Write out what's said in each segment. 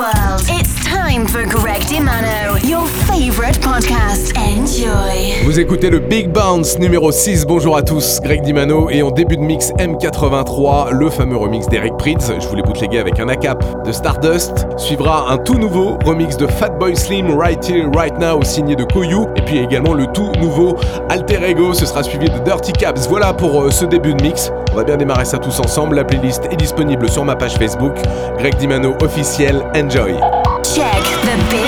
world. Favorite podcast. Enjoy. Vous écoutez le Big Bounce numéro 6. Bonjour à tous, Greg Dimano et en début de mix M83, le fameux remix d'Eric Prydz. Je voulais bootleguer avec un ACAP de Stardust. Suivra un tout nouveau remix de Fatboy Slim Right Here Right Now signé de Koyu et puis également le tout nouveau Alter Ego. Ce sera suivi de Dirty Caps. Voilà pour euh, ce début de mix. On va bien démarrer ça tous ensemble. La playlist est disponible sur ma page Facebook. Greg Dimano officiel. Enjoy. Check the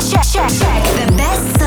check, check, check, check the best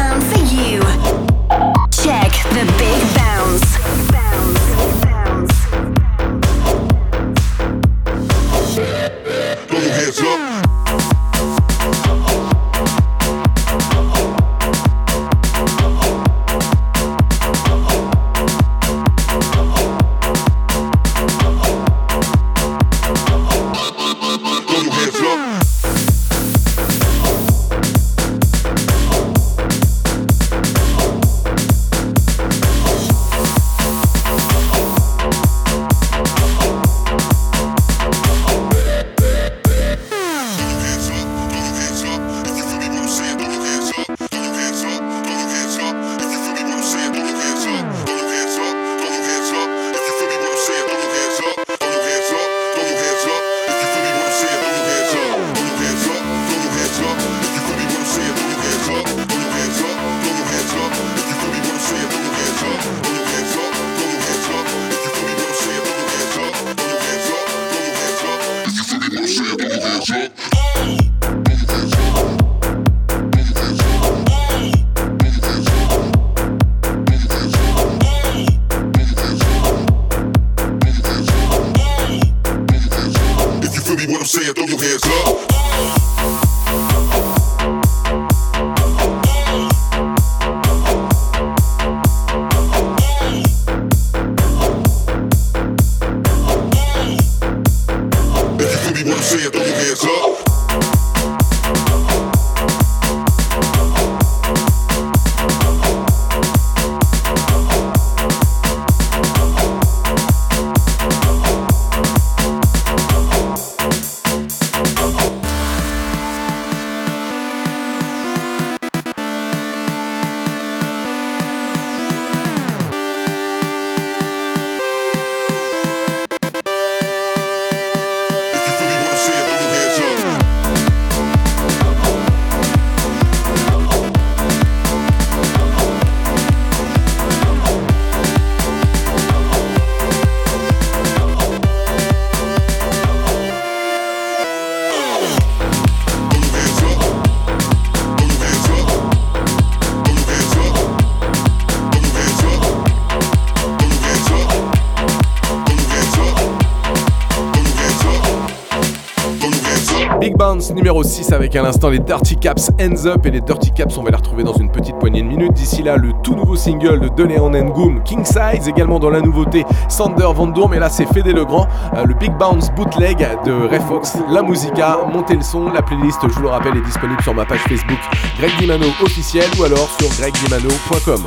6 avec à l'instant les Dirty Caps Ends Up et les Dirty Caps on va les retrouver dans une petite poignée de minutes. D'ici là le tout nouveau single de Deleon Ngoum, King Size, également dans la nouveauté Sander Van mais là c'est Fédé Legrand, euh, le Big Bounce bootleg de Refox, la musica, montez le son, la playlist je vous le rappelle est disponible sur ma page Facebook Greg Dimano officiel ou alors sur gregdimano.com.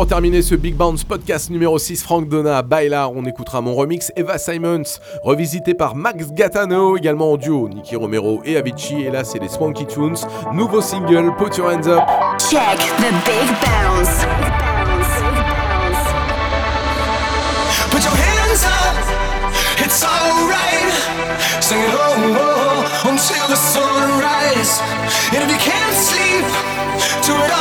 pour terminer ce Big Bounce podcast numéro 6, Frank Donna, Baila, on écoutera mon remix Eva Simons, revisité par Max Gattano, également en duo, Nicky Romero et Avicii, et là c'est les Swanky Tunes, nouveau single, Put Your Hands Up. Check the Big Bounce. Put your hands up, it's alright. Sing it oh, oh, until the sunrise. And if you can't sleep, do it all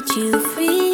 set you free.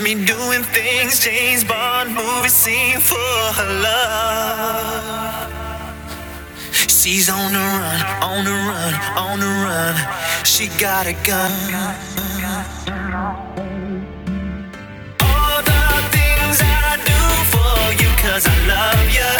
Me doing things James Bond movie scene for her love. She's on the run, on the run, on the run. She got a gun. All the things I do for you, cause I love you.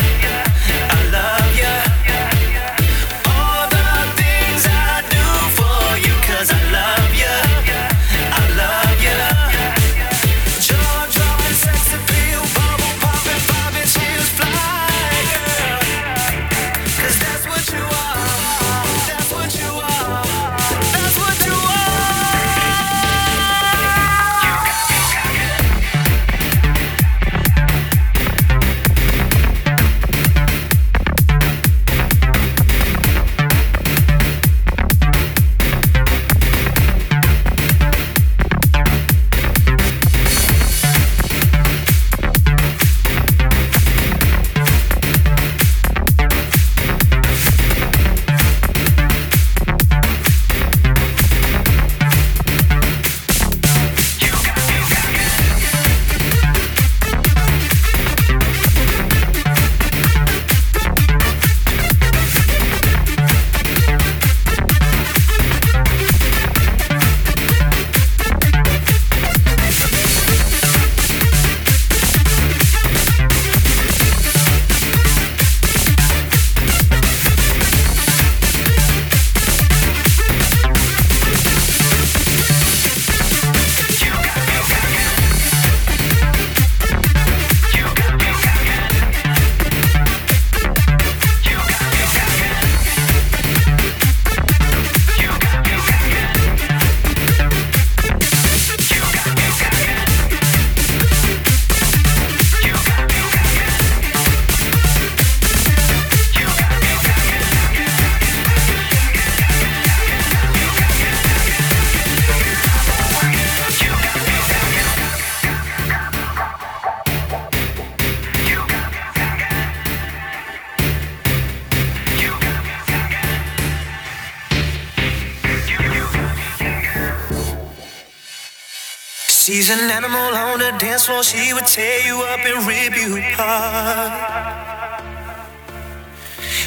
She's an animal on the dance floor. She would tear you up and rip you apart.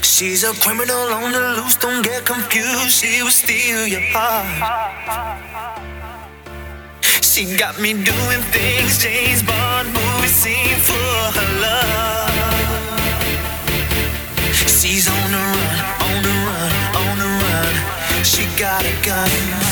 She's a criminal on the loose. Don't get confused. She will steal your heart. She got me doing things James Bond movie scene for her love. She's on the run, on the run, on the run. She got a gun.